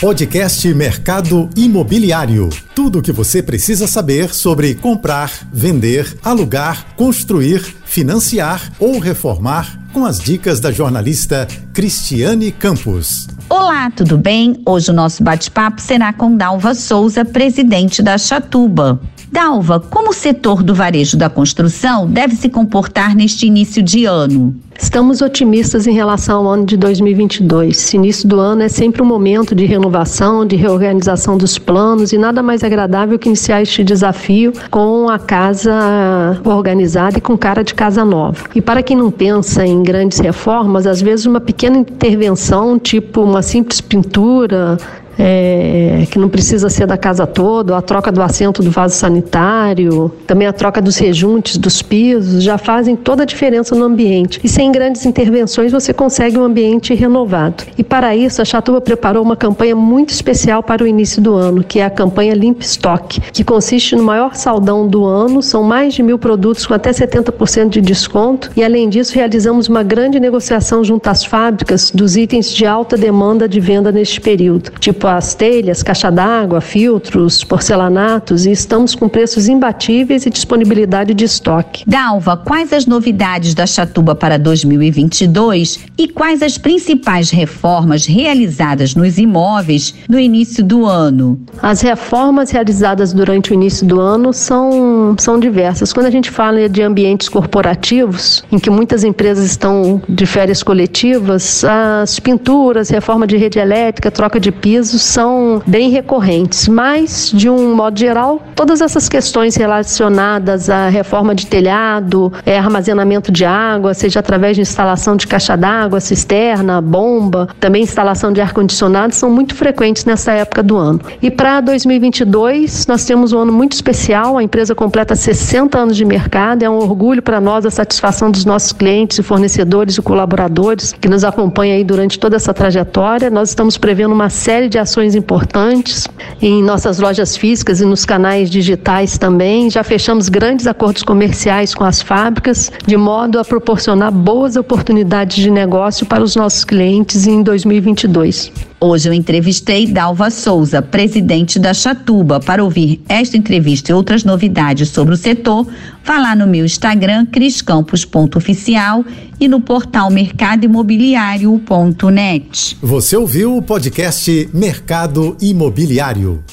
Podcast Mercado Imobiliário. Tudo o que você precisa saber sobre comprar, vender, alugar, construir, financiar ou reformar com as dicas da jornalista Cristiane Campos. Olá, tudo bem? Hoje o nosso bate-papo será com Dalva Souza, presidente da Chatuba. Dalva, como o setor do varejo da construção deve se comportar neste início de ano? Estamos otimistas em relação ao ano de 2022. Esse início do ano é sempre um momento de renovação, de reorganização dos planos e nada mais agradável que iniciar este desafio com a casa organizada e com cara de casa nova. E para quem não pensa em grandes reformas, às vezes uma pequena intervenção, tipo uma simples pintura, é, que não precisa ser da casa toda, a troca do assento do vaso sanitário, também a troca dos rejuntes dos pisos, já fazem toda a diferença no ambiente. E sem grandes intervenções você consegue um ambiente renovado. E para isso, a Chatuba preparou uma campanha muito especial para o início do ano, que é a campanha Limp Stock, que consiste no maior saldão do ano, são mais de mil produtos com até 70% de desconto, e além disso, realizamos uma grande negociação junto às fábricas dos itens de alta demanda de venda neste período, tipo as telhas, caixa d'água, filtros, porcelanatos e estamos com preços imbatíveis e disponibilidade de estoque. Dalva, quais as novidades da Chatuba para 2022 e quais as principais reformas realizadas nos imóveis no início do ano? As reformas realizadas durante o início do ano são, são diversas. Quando a gente fala de ambientes corporativos, em que muitas empresas estão de férias coletivas, as pinturas, reforma de rede elétrica, troca de pisos, casos são bem recorrentes, mas, de um modo geral, todas essas questões relacionadas à reforma de telhado, é, armazenamento de água, seja através de instalação de caixa d'água, cisterna, bomba, também instalação de ar-condicionado, são muito frequentes nessa época do ano. E para 2022, nós temos um ano muito especial, a empresa completa 60 anos de mercado, é um orgulho para nós a satisfação dos nossos clientes e fornecedores e colaboradores que nos acompanham aí durante toda essa trajetória. Nós estamos prevendo uma série de ações importantes em nossas lojas físicas e nos canais digitais também. Já fechamos grandes acordos comerciais com as fábricas, de modo a proporcionar boas oportunidades de negócio para os nossos clientes em 2022. Hoje eu entrevistei Dalva Souza, presidente da Chatuba. Para ouvir esta entrevista e outras novidades sobre o setor, vá lá no meu Instagram, criscampos.oficial e no portal mercadoimobiliário.net. Você ouviu o podcast Mercado Imobiliário.